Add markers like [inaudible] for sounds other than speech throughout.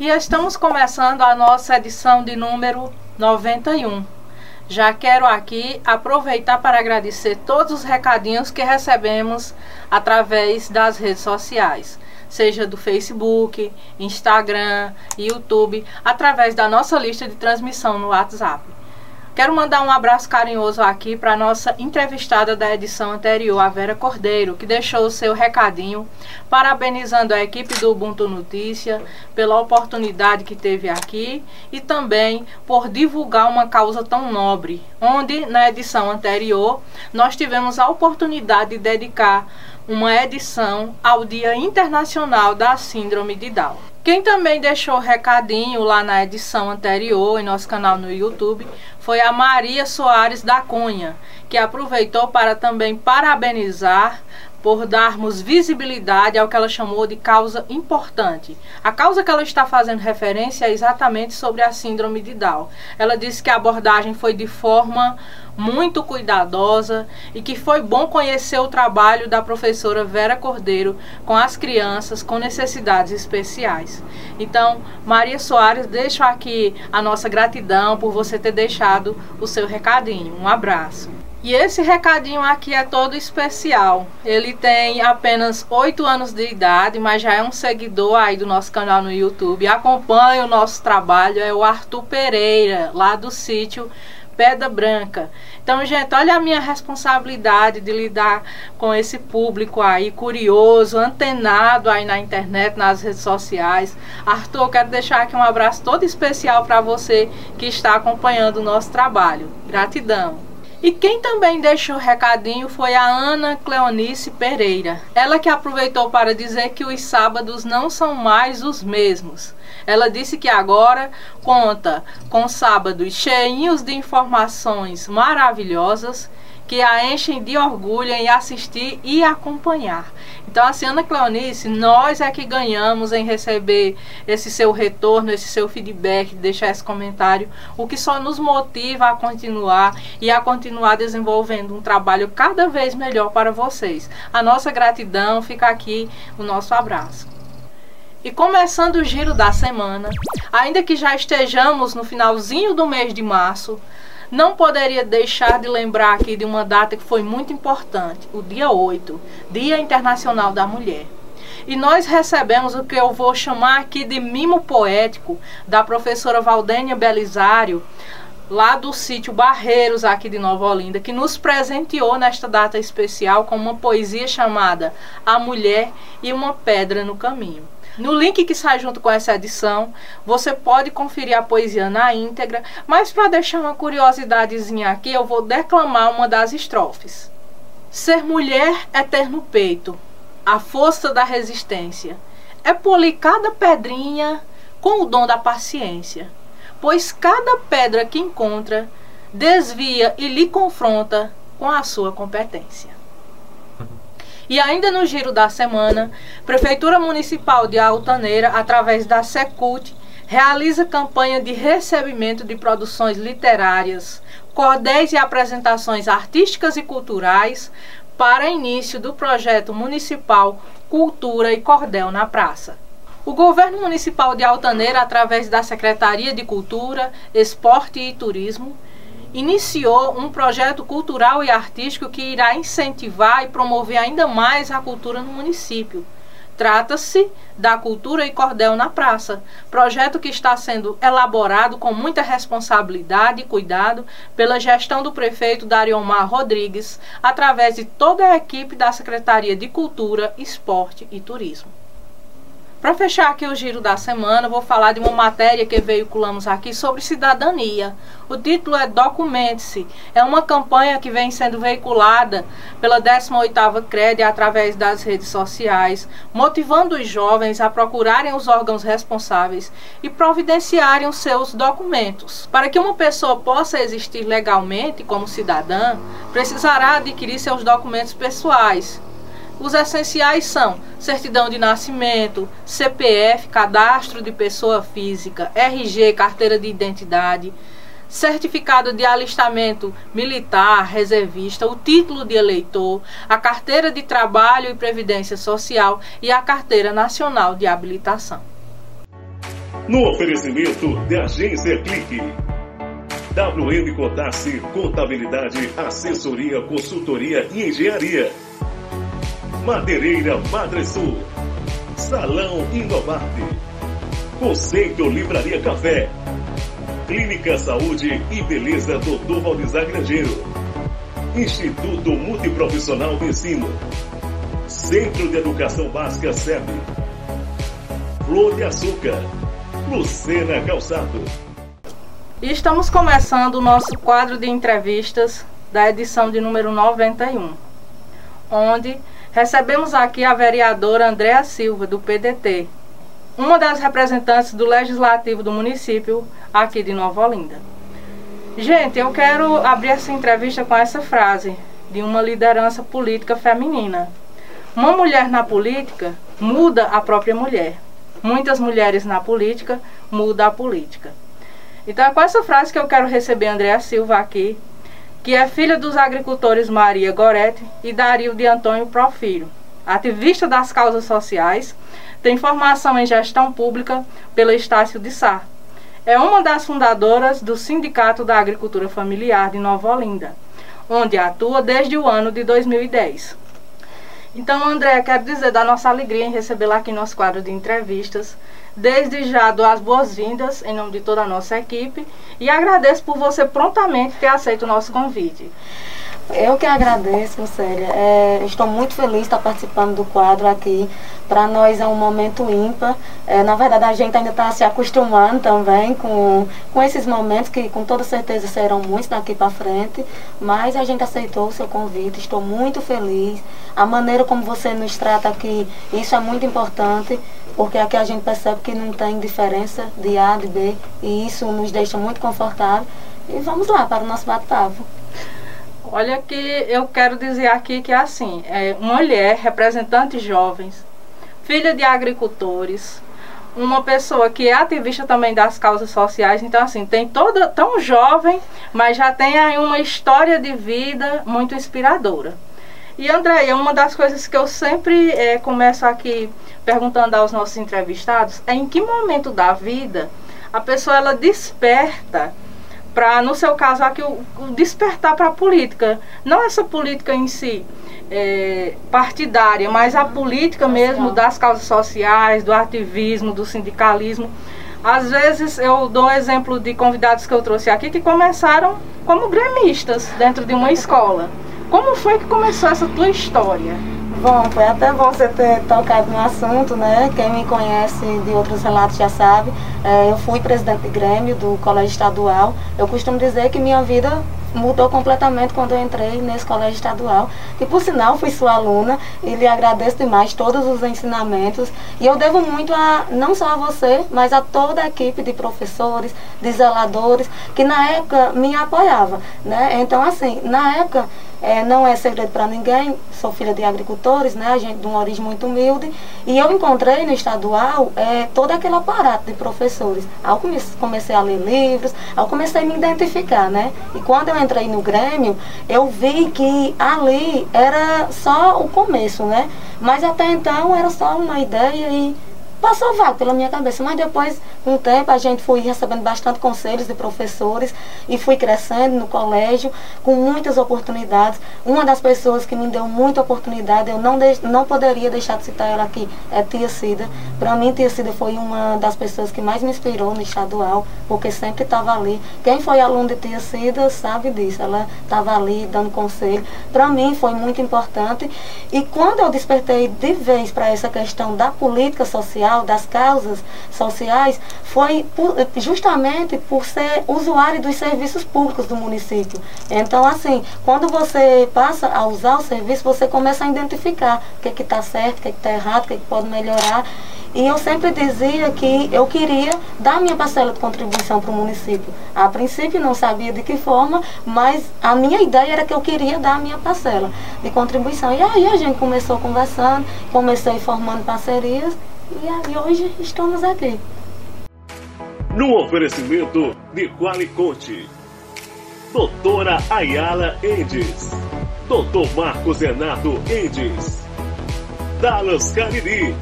E estamos começando a nossa edição de número 91. Já quero aqui aproveitar para agradecer todos os recadinhos que recebemos através das redes sociais, seja do Facebook, Instagram, YouTube, através da nossa lista de transmissão no WhatsApp. Quero mandar um abraço carinhoso aqui para nossa entrevistada da edição anterior, a Vera Cordeiro, que deixou o seu recadinho, parabenizando a equipe do Ubuntu Notícia pela oportunidade que teve aqui e também por divulgar uma causa tão nobre, onde na edição anterior nós tivemos a oportunidade de dedicar uma edição ao Dia Internacional da Síndrome de Down. Quem também deixou recadinho lá na edição anterior em nosso canal no YouTube foi a Maria Soares da Cunha, que aproveitou para também parabenizar por darmos visibilidade ao que ela chamou de causa importante. A causa que ela está fazendo referência é exatamente sobre a síndrome de Down. Ela disse que a abordagem foi de forma muito cuidadosa e que foi bom conhecer o trabalho da professora Vera Cordeiro com as crianças com necessidades especiais. Então, Maria Soares, deixo aqui a nossa gratidão por você ter deixado o seu recadinho. Um abraço. E esse recadinho aqui é todo especial. Ele tem apenas 8 anos de idade, mas já é um seguidor aí do nosso canal no YouTube. Acompanha o nosso trabalho, é o Arthur Pereira, lá do sítio Pedra Branca. Então, gente, olha a minha responsabilidade de lidar com esse público aí curioso, antenado aí na internet, nas redes sociais. Arthur, quero deixar aqui um abraço todo especial para você que está acompanhando o nosso trabalho. Gratidão. E quem também deixou recadinho foi a Ana Cleonice Pereira. Ela que aproveitou para dizer que os sábados não são mais os mesmos. Ela disse que agora conta com sábados cheios de informações maravilhosas que a enchem de orgulho em assistir e acompanhar. Então, assim, Ana Cleonice, nós é que ganhamos em receber esse seu retorno, esse seu feedback, deixar esse comentário, o que só nos motiva a continuar e a continuar desenvolvendo um trabalho cada vez melhor para vocês. A nossa gratidão, fica aqui o nosso abraço. E começando o giro da semana, ainda que já estejamos no finalzinho do mês de março, não poderia deixar de lembrar aqui de uma data que foi muito importante, o dia 8, Dia Internacional da Mulher. E nós recebemos o que eu vou chamar aqui de mimo poético da professora Valdênia Belisário, lá do sítio Barreiros, aqui de Nova Olinda, que nos presenteou nesta data especial com uma poesia chamada A Mulher e uma Pedra no Caminho. No link que sai junto com essa edição, você pode conferir a poesia na íntegra, mas para deixar uma curiosidadezinha aqui, eu vou declamar uma das estrofes. Ser mulher é ter no peito a força da resistência, é polir cada pedrinha com o dom da paciência, pois cada pedra que encontra desvia e lhe confronta com a sua competência. [laughs] E ainda no giro da semana, Prefeitura Municipal de Altaneira, através da Secult, realiza campanha de recebimento de produções literárias, cordéis e apresentações artísticas e culturais para início do projeto municipal Cultura e Cordel na Praça. O governo municipal de Altaneira, através da Secretaria de Cultura, Esporte e Turismo, iniciou um projeto cultural e artístico que irá incentivar e promover ainda mais a cultura no município. Trata-se da Cultura e Cordel na Praça, projeto que está sendo elaborado com muita responsabilidade e cuidado pela gestão do prefeito Dariomar Rodrigues, através de toda a equipe da Secretaria de Cultura, Esporte e Turismo. Para fechar aqui o giro da semana, vou falar de uma matéria que veiculamos aqui sobre cidadania. O título é Documente-se. É uma campanha que vem sendo veiculada pela 18ª CRED através das redes sociais, motivando os jovens a procurarem os órgãos responsáveis e providenciarem os seus documentos. Para que uma pessoa possa existir legalmente como cidadã, precisará adquirir seus documentos pessoais, os essenciais são certidão de nascimento, CPF, cadastro de pessoa física, RG, carteira de identidade, certificado de alistamento militar, reservista, o título de eleitor, a carteira de trabalho e previdência social e a carteira nacional de habilitação. No oferecimento de Agência Clique. WM Cotasse Contabilidade, Assessoria, Consultoria e Engenharia. Madeireira Madresul. Salão Inovarte. Conceito Livraria Café. Clínica Saúde e Beleza Dr. Valdizar Grangeiro. Instituto Multiprofissional de Ensino. Centro de Educação Básica SEB. Flor de Açúcar. Lucena Calçado. E estamos começando o nosso quadro de entrevistas da edição de número 91, onde recebemos aqui a vereadora Andréa Silva, do PDT, uma das representantes do Legislativo do município aqui de Nova Olinda. Gente, eu quero abrir essa entrevista com essa frase de uma liderança política feminina. Uma mulher na política muda a própria mulher muitas mulheres na política, muda a política. Então é com essa frase que eu quero receber Andréa Silva aqui, que é filha dos agricultores Maria Gorete e Dario de Antônio Profilho, ativista das causas sociais, tem formação em gestão pública pelo Estácio de Sá. É uma das fundadoras do Sindicato da Agricultura Familiar de Nova Olinda, onde atua desde o ano de 2010. Então, André, quero dizer da nossa alegria em recebê-la aqui em nosso quadro de entrevistas. Desde já dou as boas-vindas em nome de toda a nossa equipe e agradeço por você prontamente ter aceito o nosso convite. Eu que agradeço, Célia. É, estou muito feliz de estar participando do quadro aqui. Para nós é um momento ímpar. É, na verdade, a gente ainda está se acostumando também com, com esses momentos que com toda certeza serão muitos daqui para frente. Mas a gente aceitou o seu convite. Estou muito feliz. A maneira como você nos trata aqui, isso é muito importante. Porque aqui a gente percebe que não tem diferença de A, de B. E isso nos deixa muito confortável. E vamos lá para o nosso bate-papo. Olha que eu quero dizer aqui que assim, é mulher, representante jovens, filha de agricultores, uma pessoa que é ativista também das causas sociais, então assim, tem toda tão jovem, mas já tem aí uma história de vida muito inspiradora. E Andréia, uma das coisas que eu sempre é, começo aqui perguntando aos nossos entrevistados é em que momento da vida a pessoa ela desperta para, no seu caso aqui, o, o despertar para a política. Não essa política em si é, partidária, mas a política mesmo das causas sociais, do ativismo, do sindicalismo. Às vezes eu dou exemplo de convidados que eu trouxe aqui que começaram como gremistas dentro de uma escola. Como foi que começou essa tua história? Bom, foi até você ter tocado no assunto, né? Quem me conhece de outros relatos já sabe. É, eu fui presidente de Grêmio do Colégio Estadual. Eu costumo dizer que minha vida mudou completamente quando eu entrei nesse colégio estadual. E por sinal, fui sua aluna e lhe agradeço demais todos os ensinamentos. E eu devo muito a não só a você, mas a toda a equipe de professores, de zeladores, que na época me apoiava. Né? Então, assim, na época é, não é segredo para ninguém, sou filha de agricultores, né, gente de uma origem muito humilde, e eu encontrei no estadual é, todo aquele aparato de professores. Eu comecei a ler livros, eu comecei a me identificar, né? E quando eu entrei no Grêmio, eu vi que ali era só o começo, né? Mas até então era só uma ideia e passou vago pela minha cabeça. Mas depois, com o tempo, a gente foi recebendo bastante conselhos de professores e fui crescendo no colégio com muitas oportunidades. Uma das pessoas que me deu muita oportunidade, eu não, não poderia deixar de citar ela aqui, é Tia Cida. Para mim, Tia Cida foi uma das pessoas que mais me inspirou no estadual, porque sempre estava ali. Quem foi aluno de Tia Cida sabe disso, ela estava ali dando conselho. Para mim, foi muito importante. E quando eu despertei de vez para essa questão da política social, social, das causas sociais, foi por, justamente por ser usuário dos serviços públicos do município. Então, assim, quando você passa a usar o serviço, você começa a identificar o que está certo, o que está errado, o que, que pode melhorar. E eu sempre dizia que eu queria dar minha parcela de contribuição para o município. A princípio não sabia de que forma, mas a minha ideia era que eu queria dar a minha parcela de contribuição. E aí a gente começou conversando, comecei formando parcerias e aí hoje estamos aqui. No oferecimento de Qualiconte, Doutora Ayala Endes, Doutor Marcos Renato Endes, Dallas Cariri,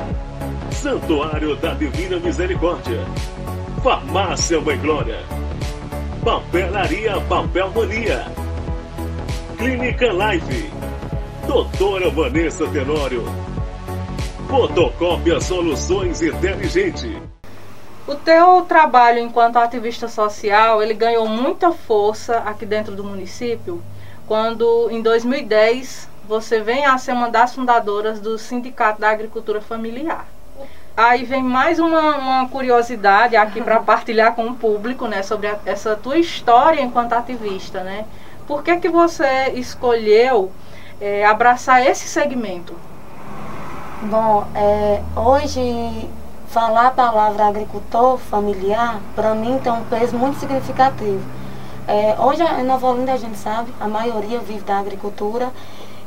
Santuário da Divina Misericórdia, Farmácia Mãe Glória. Papelaria Papel Mania. Clínica Live. Doutora Vanessa Tenório. Fotocópia Soluções Inteligente. O teu trabalho enquanto ativista social, ele ganhou muita força aqui dentro do município, quando em 2010 você vem a ser uma das fundadoras do Sindicato da Agricultura Familiar. Aí vem mais uma, uma curiosidade aqui para [laughs] partilhar com o público, né, sobre a, essa tua história enquanto ativista, né? Por que que você escolheu é, abraçar esse segmento? Bom, é, hoje falar a palavra agricultor familiar, para mim tem um peso muito significativo. É, hoje em Nova Olinda a gente sabe, a maioria vive da agricultura.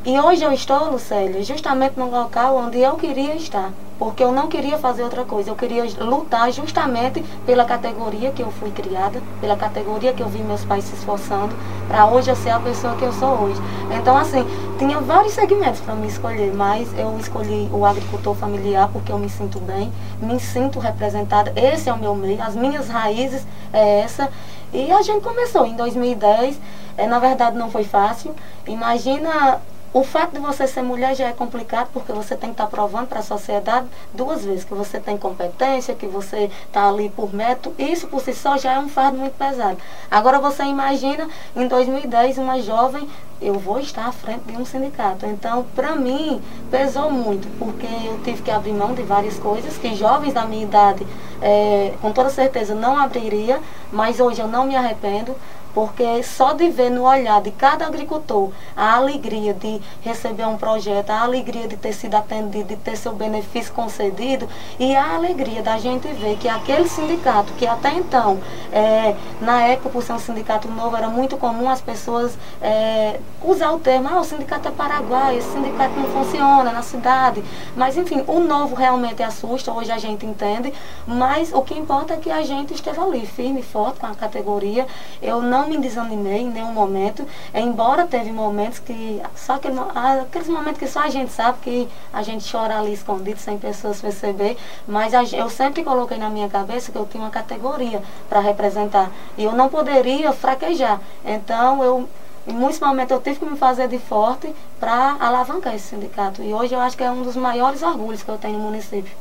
E hoje eu estou, Lucélia, justamente no local onde eu queria estar porque eu não queria fazer outra coisa. Eu queria lutar justamente pela categoria que eu fui criada, pela categoria que eu vi meus pais se esforçando, para hoje eu ser a pessoa que eu sou hoje. Então, assim, tinha vários segmentos para me escolher, mas eu escolhi o agricultor familiar porque eu me sinto bem, me sinto representada. Esse é o meu meio, as minhas raízes é essa. E a gente começou em 2010. É, na verdade, não foi fácil. Imagina o fato de você ser mulher já é complicado porque você tem que estar tá provando para a sociedade duas vezes que você tem competência, que você está ali por método. Isso por si só já é um fardo muito pesado. Agora você imagina em 2010 uma jovem, eu vou estar à frente de um sindicato. Então, para mim, pesou muito, porque eu tive que abrir mão de várias coisas que jovens da minha idade, é, com toda certeza, não abriria, mas hoje eu não me arrependo porque só de ver no olhar de cada agricultor a alegria de receber um projeto, a alegria de ter sido atendido, de ter seu benefício concedido e a alegria da gente ver que aquele sindicato, que até então, é, na época, por ser um sindicato novo, era muito comum as pessoas é, usar o termo, ah, o sindicato é paraguai, esse sindicato não funciona na cidade. Mas, enfim, o novo realmente assusta, hoje a gente entende, mas o que importa é que a gente esteve ali, firme e forte com a categoria. Eu não não me desanimei em nenhum momento, embora teve momentos que, só aquele, ah, aqueles momentos que só a gente sabe que a gente chora ali escondido sem pessoas perceber, mas a, eu sempre coloquei na minha cabeça que eu tinha uma categoria para representar e eu não poderia fraquejar. Então eu em muitos momentos eu tive que me fazer de forte para alavancar esse sindicato. E hoje eu acho que é um dos maiores orgulhos que eu tenho no município.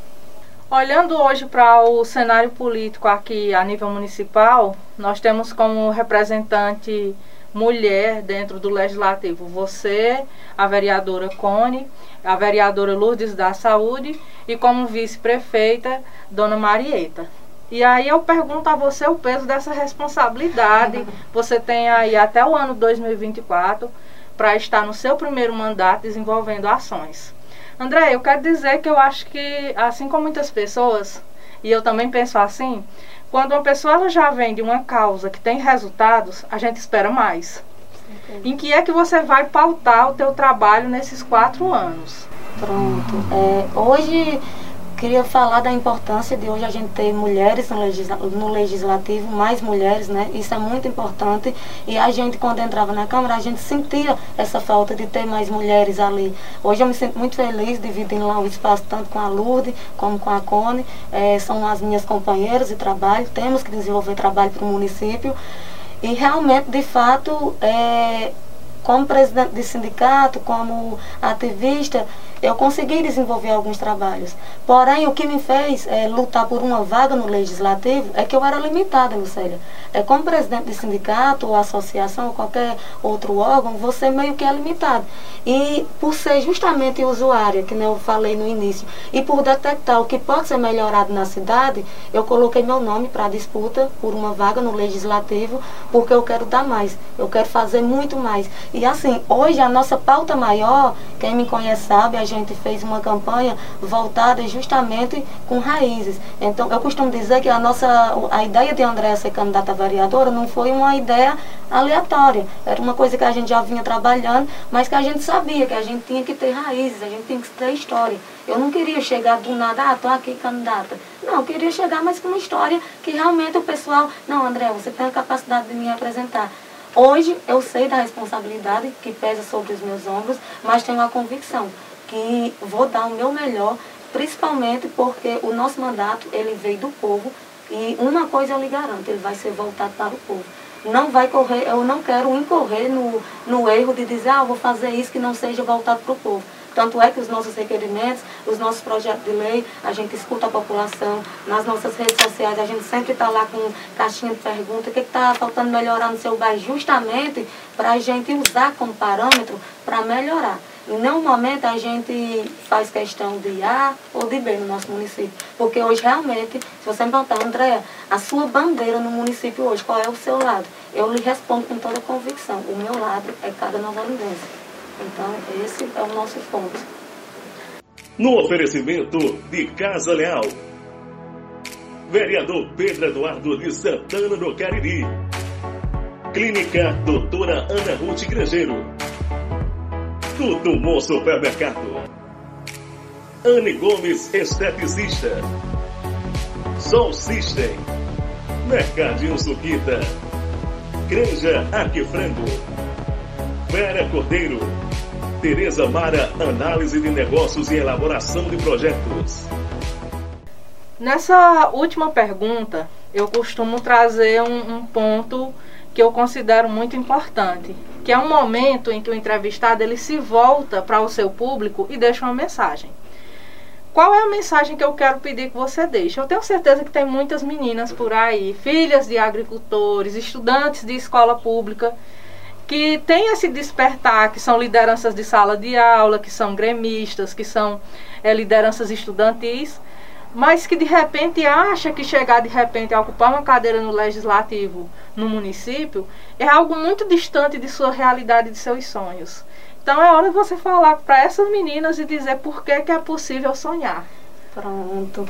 Olhando hoje para o cenário político aqui a nível municipal, nós temos como representante mulher dentro do legislativo você, a vereadora Cone, a vereadora Lourdes da Saúde e como vice-prefeita, Dona Marieta. E aí eu pergunto a você o peso dessa responsabilidade. Você tem aí até o ano 2024 para estar no seu primeiro mandato desenvolvendo ações. André, eu quero dizer que eu acho que, assim como muitas pessoas, e eu também penso assim, quando uma pessoa já vem de uma causa que tem resultados, a gente espera mais. Em que é que você vai pautar o teu trabalho nesses quatro anos? Pronto. É, hoje queria falar da importância de hoje a gente ter mulheres no, legisla no legislativo, mais mulheres, né? Isso é muito importante. E a gente, quando entrava na Câmara, a gente sentia essa falta de ter mais mulheres ali. Hoje eu me sinto muito feliz dividindo lá o espaço tanto com a Lourdes como com a Cone. É, são as minhas companheiras de trabalho. Temos que desenvolver trabalho para o município. E realmente, de fato, é, como presidente de sindicato, como ativista, eu consegui desenvolver alguns trabalhos. Porém, o que me fez é, lutar por uma vaga no legislativo é que eu era limitada, Lucélia. É, como presidente de sindicato, ou associação, ou qualquer outro órgão, você meio que é limitado. E por ser justamente usuária, que eu falei no início, e por detectar o que pode ser melhorado na cidade, eu coloquei meu nome para disputa por uma vaga no legislativo, porque eu quero dar mais, eu quero fazer muito mais. E assim, hoje a nossa pauta maior, quem me conhece sabe, a gente fez uma campanha voltada justamente com raízes. Então, eu costumo dizer que a nossa a ideia de Andréa ser candidata vereadora não foi uma ideia aleatória. Era uma coisa que a gente já vinha trabalhando, mas que a gente sabia que a gente tinha que ter raízes, a gente tinha que ter história. Eu não queria chegar do nada, ah, tô aqui candidata. Não, eu queria chegar mais com uma história que realmente o pessoal, não, André, você tem a capacidade de me apresentar. Hoje eu sei da responsabilidade que pesa sobre os meus ombros, mas tenho a convicção que vou dar o meu melhor, principalmente porque o nosso mandato ele veio do povo E uma coisa eu lhe garanto, ele vai ser voltado para o povo. Não vai correr, eu não quero incorrer no, no erro de dizer, ah, vou fazer isso que não seja voltado para o povo. Tanto é que os nossos requerimentos, os nossos projetos de lei, a gente escuta a população, nas nossas redes sociais, a gente sempre está lá com caixinha de pergunta, o que está faltando melhorar no seu bairro, justamente para a gente usar como parâmetro para melhorar. Em nenhum momento a gente faz questão de A ou de B no nosso município. Porque hoje realmente, se você me perguntar, Andréa, a sua bandeira no município hoje, qual é o seu lado? Eu lhe respondo com toda convicção. O meu lado é cada nova lindense. Então, esse é o nosso ponto. No oferecimento de Casa Leal, vereador Pedro Eduardo de Santana do Cariri, Clínica Doutora Ana Ruth Grangeiro, Tudo Bom Supermercado, Anne Gomes Esteticista, Sol System, Mercadinho Suquita, Granja Arquifrango, Vera Cordeiro, Tereza Mara, análise de negócios e elaboração de projetos. Nessa última pergunta, eu costumo trazer um, um, ponto que eu considero muito importante, que é um momento em que o entrevistado ele se volta para o seu público e deixa uma mensagem. Qual é a mensagem que eu quero pedir que você deixe? Eu tenho certeza que tem muitas meninas por aí, filhas de agricultores, estudantes de escola pública, que tem esse despertar, que são lideranças de sala de aula, que são gremistas, que são é, lideranças estudantis, mas que de repente acha que chegar de repente a ocupar uma cadeira no legislativo no município é algo muito distante de sua realidade, de seus sonhos. Então é hora de você falar para essas meninas e dizer por que, que é possível sonhar. Pronto.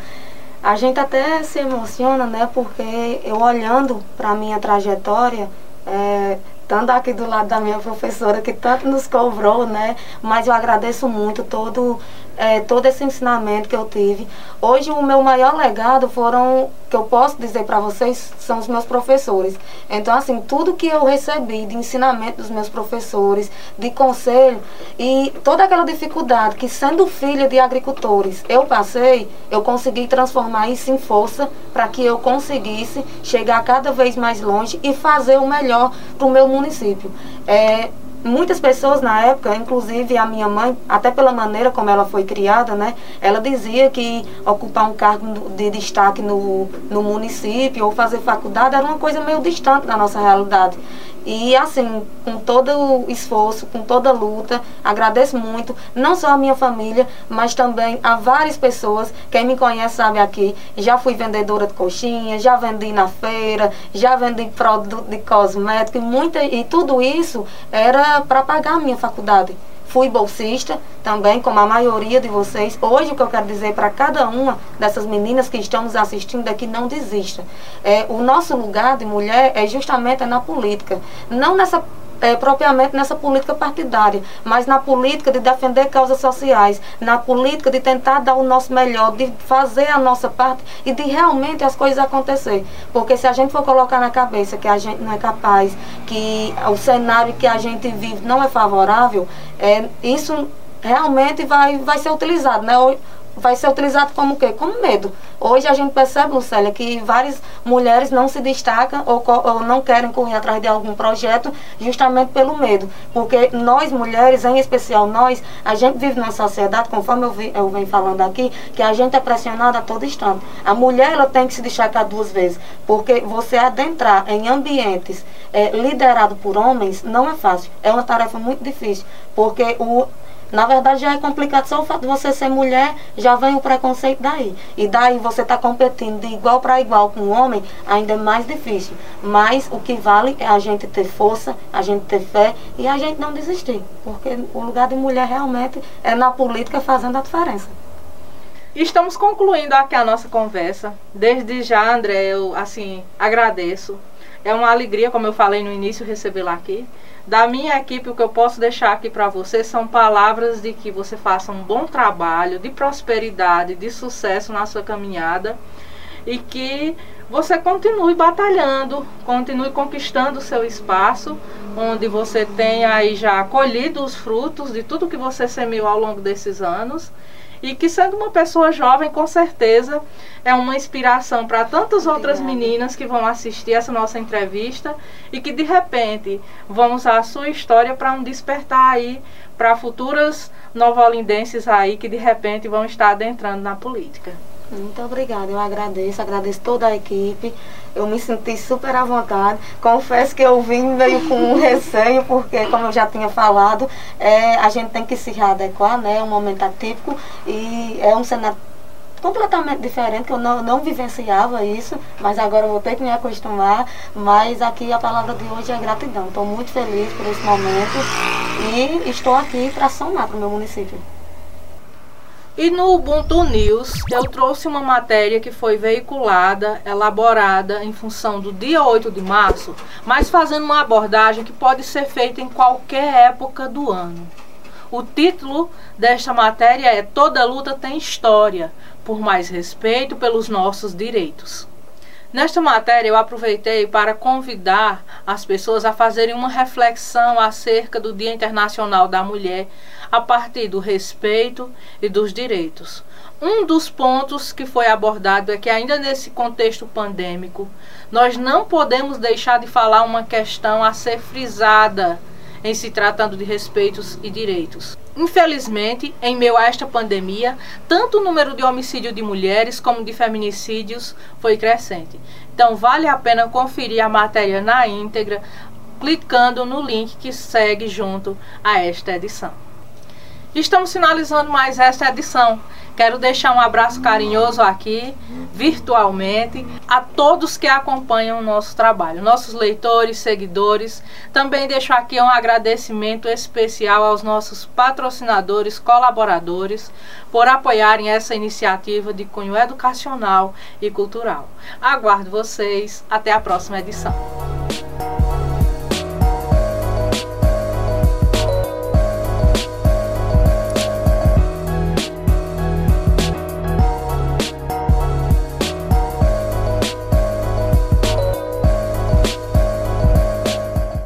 A gente até se emociona, né? Porque eu olhando para a minha trajetória, é, estando aqui do lado da minha professora que tanto nos cobrou, né? Mas eu agradeço muito todo, é, todo esse ensinamento que eu tive. Hoje o meu maior legado foram, que eu posso dizer para vocês, são os meus professores. Então, assim, tudo que eu recebi de ensinamento dos meus professores, de conselho e toda aquela dificuldade que sendo filha de agricultores eu passei, eu consegui transformar isso em força para que eu conseguisse chegar cada vez mais longe e fazer o melhor para o meu município. É, muitas pessoas na época, inclusive a minha mãe, até pela maneira como ela foi criada, né, ela dizia que ocupar um cargo de destaque no, no município ou fazer faculdade era uma coisa meio distante da nossa realidade. E assim, com todo o esforço, com toda a luta, agradeço muito, não só a minha família, mas também a várias pessoas. Quem me conhece sabe aqui, já fui vendedora de coxinha, já vendi na feira, já vendi produto de cosmético, e, muita, e tudo isso era para pagar a minha faculdade. Fui bolsista também, como a maioria de vocês. Hoje, o que eu quero dizer para cada uma dessas meninas que estão nos assistindo é que não desista. É, o nosso lugar de mulher é justamente na política. Não nessa é, propriamente nessa política partidária, mas na política de defender causas sociais, na política de tentar dar o nosso melhor, de fazer a nossa parte e de realmente as coisas acontecer. Porque se a gente for colocar na cabeça que a gente não é capaz, que o cenário que a gente vive não é favorável, é, isso realmente vai, vai ser utilizado, né? Vai ser utilizado como o quê? Como medo. Hoje a gente percebe, Lucélia, que várias mulheres não se destacam ou, ou, não querem correr atrás de algum projeto justamente pelo medo. Porque nós, mulheres, em especial nós, a gente vive numa sociedade, conforme eu, vi, eu venho falando aqui, que a gente é pressionada a todo instante. A mulher ela tem que se destacar duas vezes, porque você adentrar em ambientes é, liderados por homens não é fácil. É uma tarefa muito difícil, porque o na verdade, já é complicado só o fato de você ser mulher, já vem o preconceito daí. E daí você está competindo de igual para igual com o homem, ainda é mais difícil. Mas o que vale é a gente ter força, a gente ter fé e a gente não desistir. Porque o lugar de mulher realmente é na política fazendo a diferença. Estamos concluindo aqui a nossa conversa. Desde já, André, eu assim agradeço. É uma alegria, como eu falei no início, recebê-la aqui. Da minha equipe, o que eu posso deixar aqui para você são palavras de que você faça um bom trabalho, de prosperidade, de sucesso na sua caminhada e que você continue batalhando, continue conquistando o seu espaço, onde você tenha aí já colhido os frutos de tudo que você semeou ao longo desses anos e que sendo uma pessoa jovem, com certeza é uma inspiração para tantas outras meninas que vão assistir essa nossa entrevista e que de repente vão usar a sua história para um despertar aí para futuras novolindenses aí que de repente vão estar adentrando na política. Muito obrigada, eu agradeço, agradeço toda a equipe. Eu me senti super à vontade. Confesso que eu vim meio com um [laughs] receio, porque, como eu já tinha falado, é, a gente tem que se readequar, né? É um momento atípico e é um cenário completamente diferente, que eu não, não vivenciava isso, mas agora eu vou ter que me acostumar. Mas aqui a palavra de hoje é gratidão. Estou muito feliz por esse momento e estou aqui para somar para o meu município. E no Ubuntu News eu trouxe uma matéria que foi veiculada, elaborada em função do dia 8 de março, mas fazendo uma abordagem que pode ser feita em qualquer época do ano. O título desta matéria é Toda luta tem história, por mais respeito pelos nossos direitos. Nesta matéria, eu aproveitei para convidar as pessoas a fazerem uma reflexão acerca do Dia Internacional da Mulher a partir do respeito e dos direitos. Um dos pontos que foi abordado é que, ainda nesse contexto pandêmico, nós não podemos deixar de falar uma questão a ser frisada em se tratando de respeitos e direitos. Infelizmente, em meio a esta pandemia, tanto o número de homicídio de mulheres como de feminicídios foi crescente. Então, vale a pena conferir a matéria na íntegra clicando no link que segue junto a esta edição. Estamos finalizando mais esta edição. Quero deixar um abraço carinhoso aqui, virtualmente, a todos que acompanham o nosso trabalho, nossos leitores, seguidores. Também deixo aqui um agradecimento especial aos nossos patrocinadores, colaboradores, por apoiarem essa iniciativa de cunho educacional e cultural. Aguardo vocês. Até a próxima edição.